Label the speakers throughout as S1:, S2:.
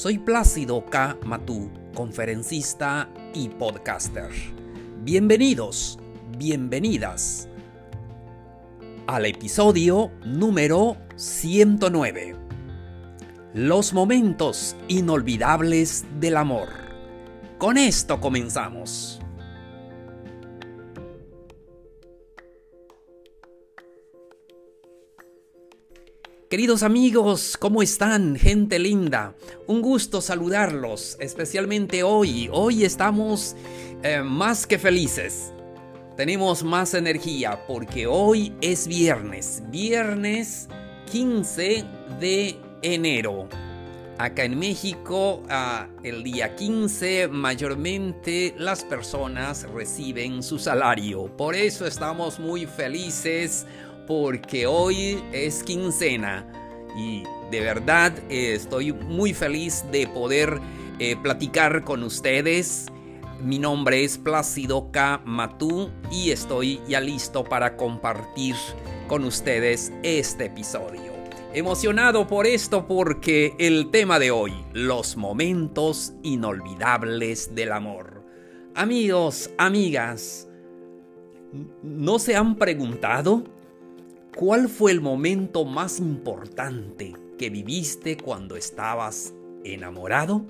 S1: Soy Plácido K. Matú, conferencista y podcaster. Bienvenidos, bienvenidas al episodio número 109. Los momentos inolvidables del amor. Con esto comenzamos. Queridos amigos, ¿cómo están? Gente linda. Un gusto saludarlos, especialmente hoy. Hoy estamos eh, más que felices. Tenemos más energía porque hoy es viernes, viernes 15 de enero. Acá en México, ah, el día 15, mayormente las personas reciben su salario. Por eso estamos muy felices porque hoy es quincena y de verdad eh, estoy muy feliz de poder eh, platicar con ustedes. Mi nombre es Plácido K. Matú y estoy ya listo para compartir con ustedes este episodio. Emocionado por esto porque el tema de hoy, los momentos inolvidables del amor. Amigos, amigas, ¿no se han preguntado ¿Cuál fue el momento más importante que viviste cuando estabas enamorado?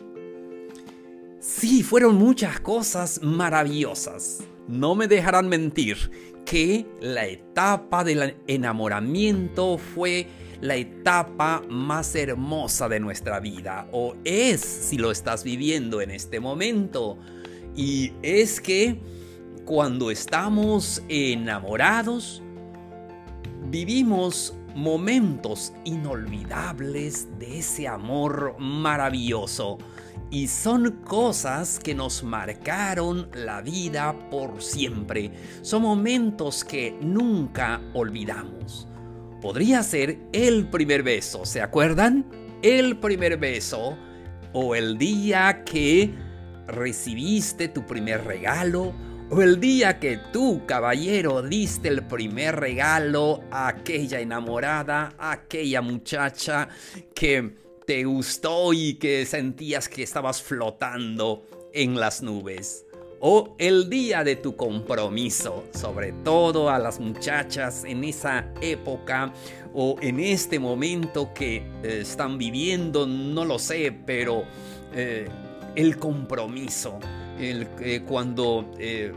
S1: Sí, fueron muchas cosas maravillosas. No me dejarán mentir que la etapa del enamoramiento fue la etapa más hermosa de nuestra vida, o es si lo estás viviendo en este momento. Y es que cuando estamos enamorados, vivimos momentos inolvidables de ese amor maravilloso y son cosas que nos marcaron la vida por siempre. Son momentos que nunca olvidamos. Podría ser el primer beso, ¿se acuerdan? El primer beso o el día que recibiste tu primer regalo o el día que tú, caballero, diste el primer regalo a aquella enamorada, a aquella muchacha que te gustó y que sentías que estabas flotando en las nubes. O el día de tu compromiso, sobre todo a las muchachas en esa época o en este momento que eh, están viviendo, no lo sé, pero eh, el compromiso eh, cuando eh,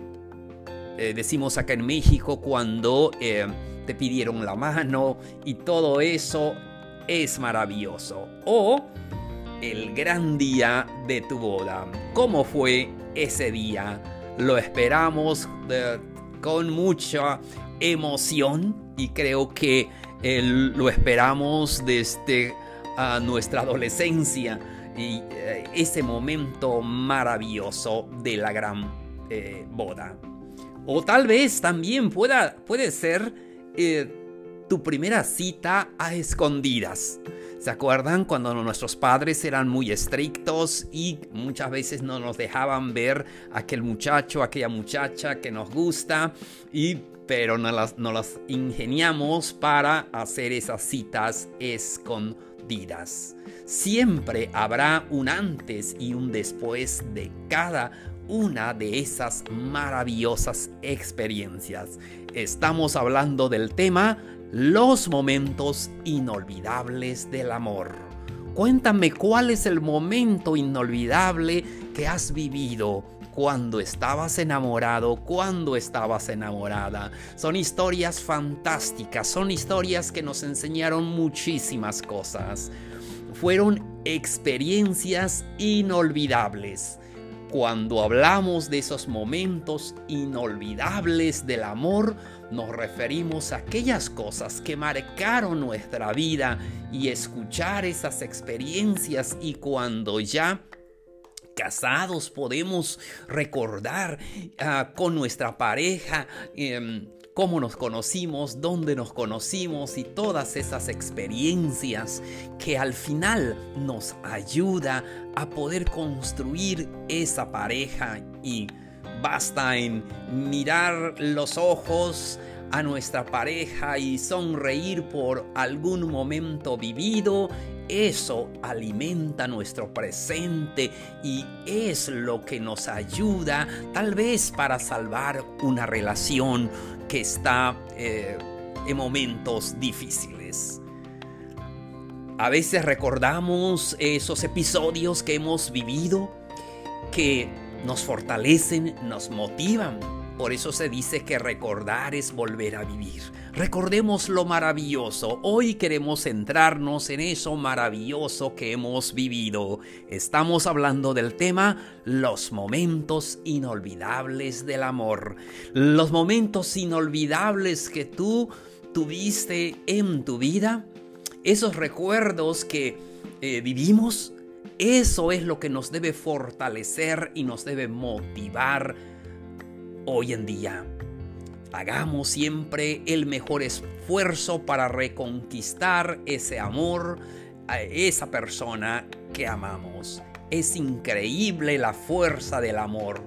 S1: eh, decimos acá en México, cuando te pidieron la mano y todo eso es maravilloso. O el gran día de tu boda. ¿Cómo fue ese día? Lo esperamos con mucha emoción y creo que lo esperamos desde ah, nuestra adolescencia y eh, ese momento maravilloso de la gran eh, boda. O tal vez también pueda, puede ser eh, tu primera cita a escondidas. ¿Se acuerdan cuando nuestros padres eran muy estrictos y muchas veces no nos dejaban ver aquel muchacho, aquella muchacha que nos gusta y pero no las, no las ingeniamos para hacer esas citas escondidas? Siempre habrá un antes y un después de cada una de esas maravillosas experiencias. Estamos hablando del tema los momentos inolvidables del amor. Cuéntame cuál es el momento inolvidable que has vivido cuando estabas enamorado, cuando estabas enamorada. Son historias fantásticas, son historias que nos enseñaron muchísimas cosas fueron experiencias inolvidables. Cuando hablamos de esos momentos inolvidables del amor, nos referimos a aquellas cosas que marcaron nuestra vida y escuchar esas experiencias y cuando ya casados podemos recordar ah, con nuestra pareja em, cómo nos conocimos, dónde nos conocimos y todas esas experiencias que al final nos ayuda a poder construir esa pareja. Y basta en mirar los ojos a nuestra pareja y sonreír por algún momento vivido eso alimenta nuestro presente y es lo que nos ayuda tal vez para salvar una relación que está eh, en momentos difíciles. A veces recordamos esos episodios que hemos vivido que nos fortalecen, nos motivan por eso se dice que recordar es volver a vivir. Recordemos lo maravilloso. Hoy queremos centrarnos en eso maravilloso que hemos vivido. Estamos hablando del tema los momentos inolvidables del amor. Los momentos inolvidables que tú tuviste en tu vida. Esos recuerdos que eh, vivimos. Eso es lo que nos debe fortalecer y nos debe motivar hoy en día. Hagamos siempre el mejor esfuerzo para reconquistar ese amor a esa persona que amamos. Es increíble la fuerza del amor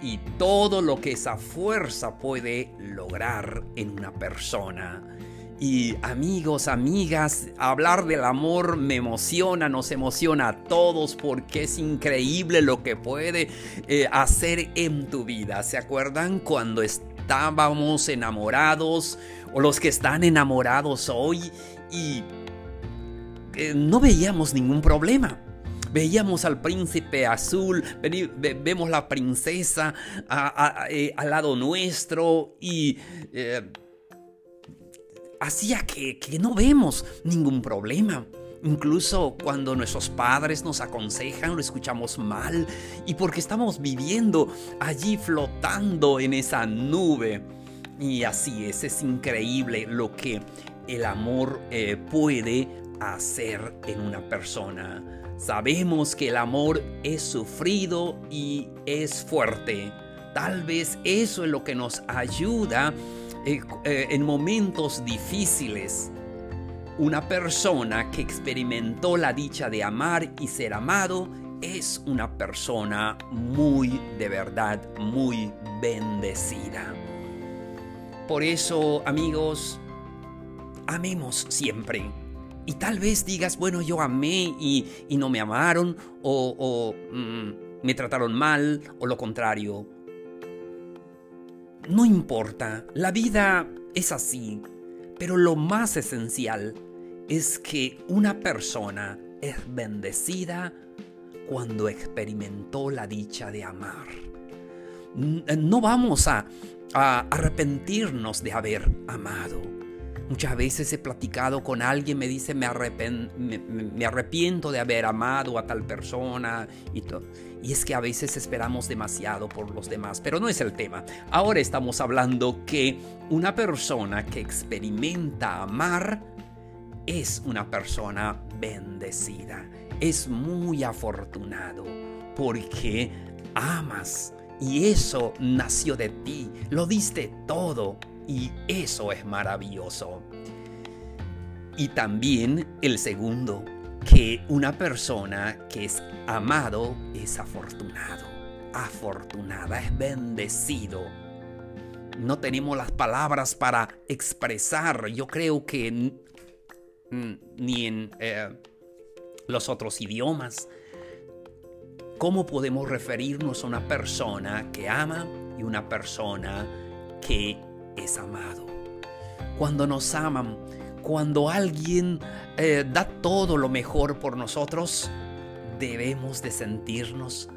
S1: y todo lo que esa fuerza puede lograr en una persona. Y amigos, amigas, hablar del amor me emociona, nos emociona a todos porque es increíble lo que puede eh, hacer en tu vida. ¿Se acuerdan cuando estábamos enamorados o los que están enamorados hoy y eh, no veíamos ningún problema? Veíamos al príncipe azul, vemos la princesa eh, al lado nuestro y hacía que, no vemos ningún problema. Incluso cuando nuestros padres nos aconsejan, lo escuchamos mal y porque estamos viviendo allí flotando en esa nube. Y así es, es increíble lo que el amor eh, puede hacer en una persona. Sabemos que el amor es sufrido y es fuerte. Tal vez eso es lo que nos ayuda eh, eh, en momentos difíciles, una persona que experimentó la dicha de amar y ser amado es una persona muy de verdad, muy bendecida. Por eso, amigos, amemos siempre. Y tal vez digas, bueno, yo amé y, no me amaron, o, mm, me trataron mal, o lo contrario. No importa, la vida es así, pero lo más esencial es que una persona es bendecida cuando experimentó la dicha de amar. No vamos a, arrepentirnos de haber amado. Muchas veces he platicado con alguien, me dice, me, arrepiento de haber amado a tal persona y todo. Y es que a veces esperamos demasiado por los demás, pero no es el tema. Ahora estamos hablando que una persona que experimenta amar es una persona bendecida, es muy afortunado porque amas y eso nació de ti, lo diste todo y eso es maravilloso. Y también el segundo, que una persona que es amado es afortunado, afortunada, es bendecido. No tenemos las palabras para expresar, yo creo que ni en eh, los otros idiomas, cómo podemos referirnos a una persona que ama y una persona que es amado. Cuando nos aman, cuando alguien eh, da todo lo mejor por nosotros, debemos de sentirnos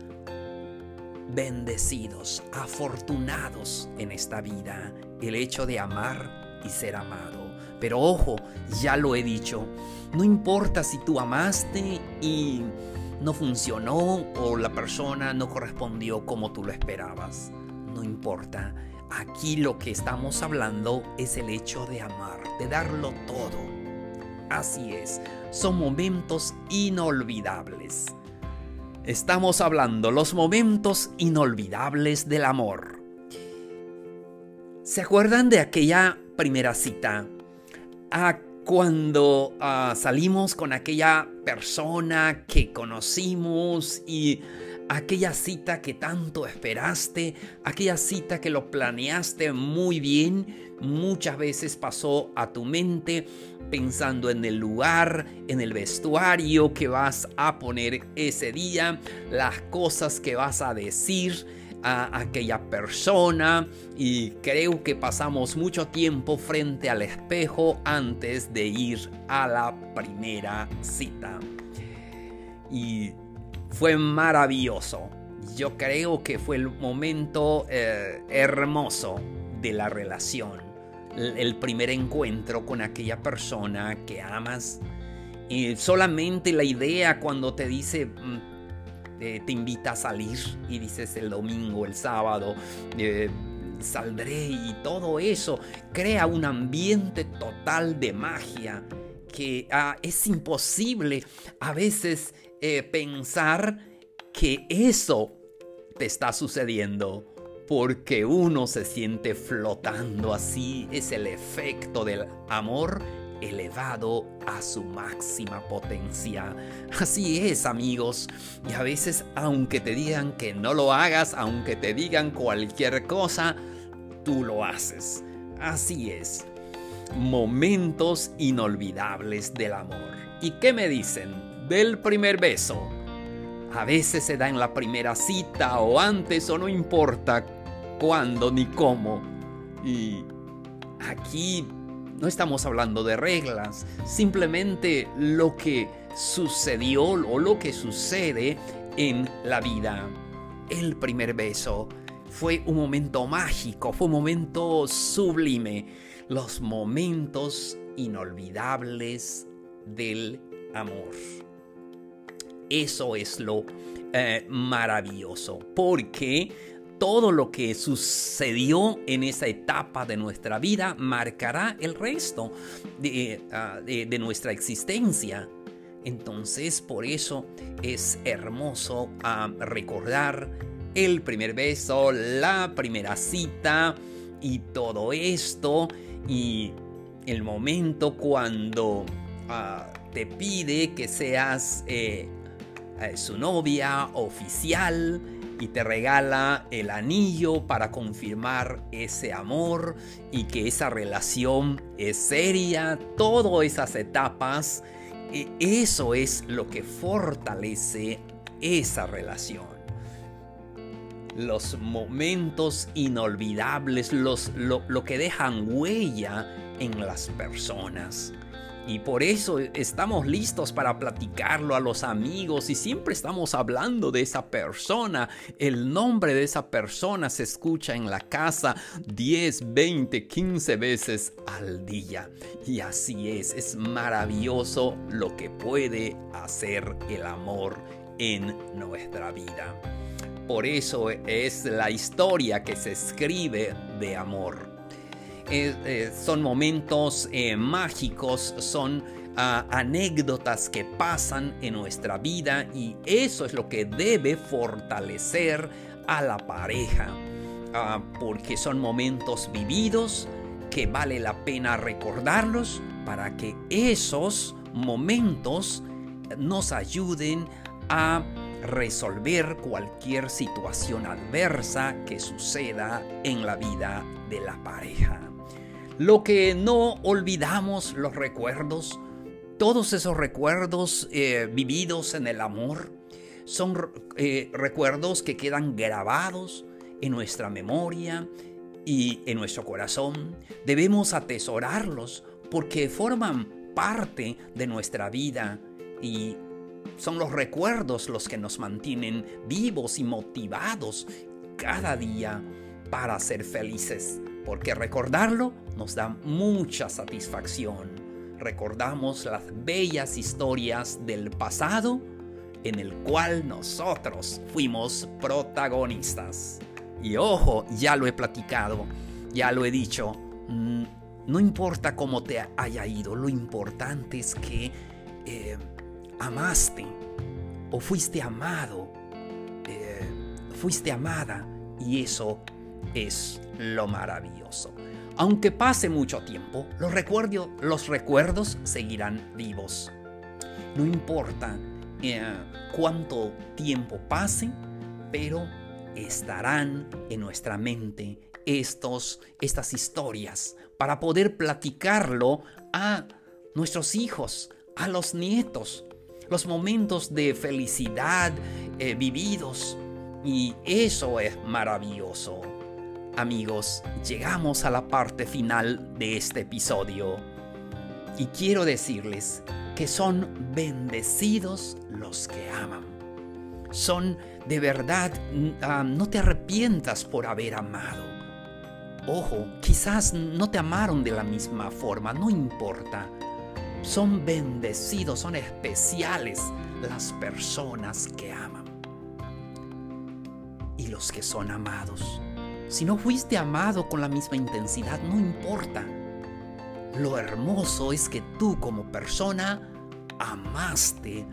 S1: bendecidos, afortunados en esta vida, el hecho de amar y ser amado. Pero ojo, ya lo he dicho, no importa si tú amaste y no funcionó o la persona no correspondió como tú lo esperabas. No importa. Aquí lo que estamos hablando es el hecho de amar, de darlo todo. Así es, son momentos inolvidables. Estamos hablando los momentos inolvidables del amor. ¿Se acuerdan de aquella primera cita? A cuando ah, salimos con aquella persona que conocimos y aquella cita que tanto esperaste, aquella cita que lo planeaste muy bien, muchas veces pasó a tu mente pensando en el lugar, en el vestuario que vas a poner ese día, las cosas que vas a decir a aquella persona y creo que pasamos mucho tiempo frente al espejo antes de ir a la primera cita. Y fue maravilloso. Yo creo que fue el momento eh, hermoso de la relación el primer encuentro con aquella persona que amas. Y solamente la idea cuando te dice, mm, te invita a salir y dices el domingo, el sábado, eh, saldré y todo eso, crea un ambiente total de magia que ah, es imposible a veces eh, pensar que eso te está sucediendo porque uno se siente flotando así. Es el efecto del amor elevado a su máxima potencia. Así es, amigos. Y a veces, aunque te digan que no lo hagas, aunque te digan cualquier cosa, tú lo haces. Así es. Momentos inolvidables del amor. ¿Y qué me dicen del primer beso? A veces se da en la primera cita o antes o no importa cuándo ni cómo. Y aquí no estamos hablando de reglas, simplemente lo que sucedió o lo que sucede en la vida. El primer beso fue un momento mágico, fue un momento sublime, los momentos inolvidables del amor. Eso es lo eh, maravilloso, porque todo lo que sucedió en esa etapa de nuestra vida marcará el resto de, ah, nuestra existencia. Entonces, por eso es hermoso ah, recordar el primer beso, la primera cita y todo esto y el momento cuando ah, te pide que seas eh, eh, su novia oficial y te regala el anillo para confirmar ese amor y que esa relación es seria, todas esas etapas, e, eso es lo que fortalece esa relación. Los momentos inolvidables, lo, lo que dejan huella en las personas. Y por eso estamos listos para platicarlo a los amigos y siempre estamos hablando de esa persona. El nombre de esa persona se escucha en la casa 10, 20, 15 veces al día. Y así es, es maravilloso lo que puede hacer el amor en nuestra vida. Por eso es la historia que se escribe de amor. Eh, son momentos eh, mágicos, son ah, anécdotas que pasan en nuestra vida y eso es lo que debe fortalecer a la pareja, ah, porque son momentos vividos que vale la pena recordarlos para que esos momentos nos ayuden a resolver cualquier situación adversa que suceda en la vida de la pareja. Lo que no olvidamos, los recuerdos, todos esos recuerdos eh, vividos en el amor, son eh, recuerdos que quedan grabados en nuestra memoria y en nuestro corazón. Debemos atesorarlos porque forman parte de nuestra vida y son los recuerdos los que nos mantienen vivos y motivados cada día para ser felices porque recordarlo nos da mucha satisfacción. Recordamos las bellas historias del pasado en el cual nosotros fuimos protagonistas. Y ojo, ya lo he platicado, ya lo he dicho, mm, no importa cómo te haya ido, lo importante es que eh, amaste, o fuiste amado, eh, fuiste amada y eso es lo maravilloso. Aunque pase mucho tiempo, los, los recuerdos seguirán vivos. No importa eh, cuánto tiempo pase, pero estarán en nuestra mente estos, estas historias para poder platicarlo a nuestros hijos, a los nietos, los momentos de felicidad eh, vividos. Y eso es maravilloso. Amigos, llegamos a la parte final de este episodio. Y quiero decirles que son bendecidos los que aman. Son de verdad, ah, no te arrepientas por haber amado. Ojo, quizás no te amaron de la misma forma, no importa. Son bendecidos, son especiales las personas que aman. Y los que son amados. Si no fuiste amado con la misma intensidad, no importa. Lo hermoso es que tú como persona amaste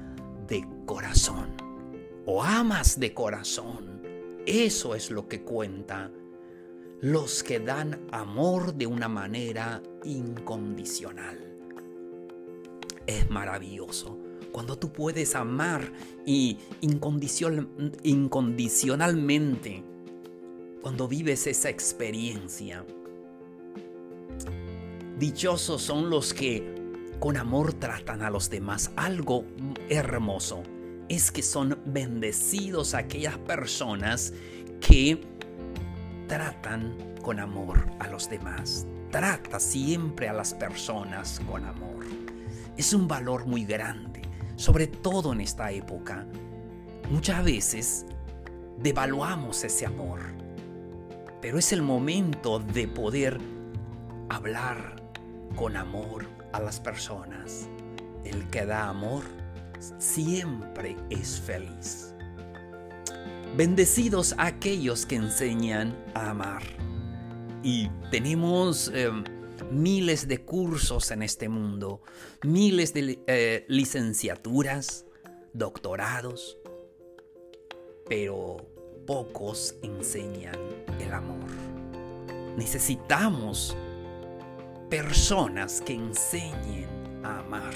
S1: de corazón. O amas de corazón. Eso es lo que cuenta los que dan amor de una manera incondicional. Es maravilloso cuando tú puedes amar y incondicionalmente, cuando vives esa experiencia. Dichosos son los que con amor tratan a los demás. Algo hermoso es que son bendecidos aquellas personas que tratan con amor a los demás. Trata siempre a las personas con amor. Es un valor muy grande, sobre todo en esta época. Muchas veces devaluamos ese amor, pero es el momento de poder hablar con amor a las personas. El que da amor siempre es feliz. Bendecidos aquellos que enseñan a amar. Y tenemos em, miles de cursos en este mundo, miles de eh, licenciaturas, doctorados, pero pocos enseñan el amor. Necesitamos personas que enseñen a amar,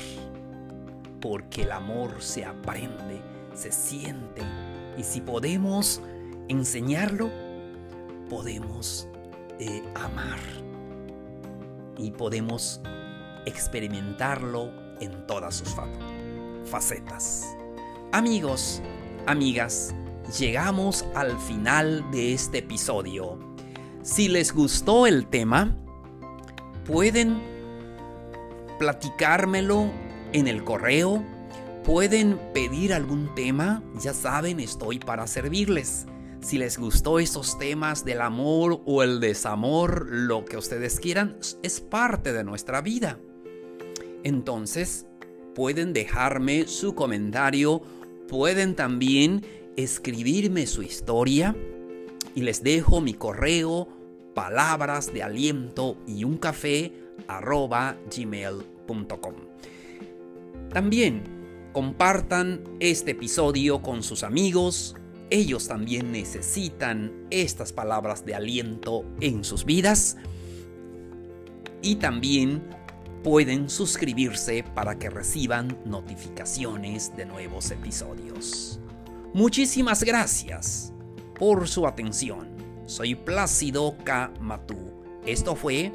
S1: porque el amor se aprende, se siente y si podemos enseñarlo, podemos eh, amar y podemos experimentarlo en todas sus facetas. Amigos, amigas, llegamos al final de este episodio. Si les gustó el tema, pueden platicármelo en el correo Pueden pedir algún tema, ya saben, estoy para servirles. Si les gustó estos temas del amor o el desamor, lo que ustedes quieran, es parte de nuestra vida. Entonces, pueden dejarme su comentario, pueden también escribirme su historia y les dejo mi correo palabras de aliento y un café arroba gmail.com. También Compartan este episodio con sus amigos. Ellos también necesitan estas palabras de aliento en sus vidas. Y también pueden suscribirse para que reciban notificaciones de nuevos episodios. Muchísimas gracias por su atención. Soy Plácido K. Matú. Esto fue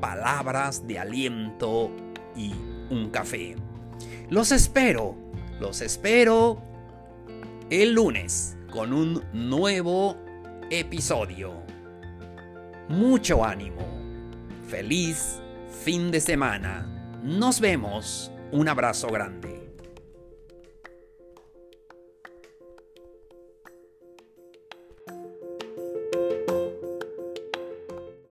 S1: Palabras de Aliento y un Café. Los espero, los espero el lunes con un nuevo episodio. Mucho ánimo. Feliz fin de semana. Nos vemos. Un abrazo grande.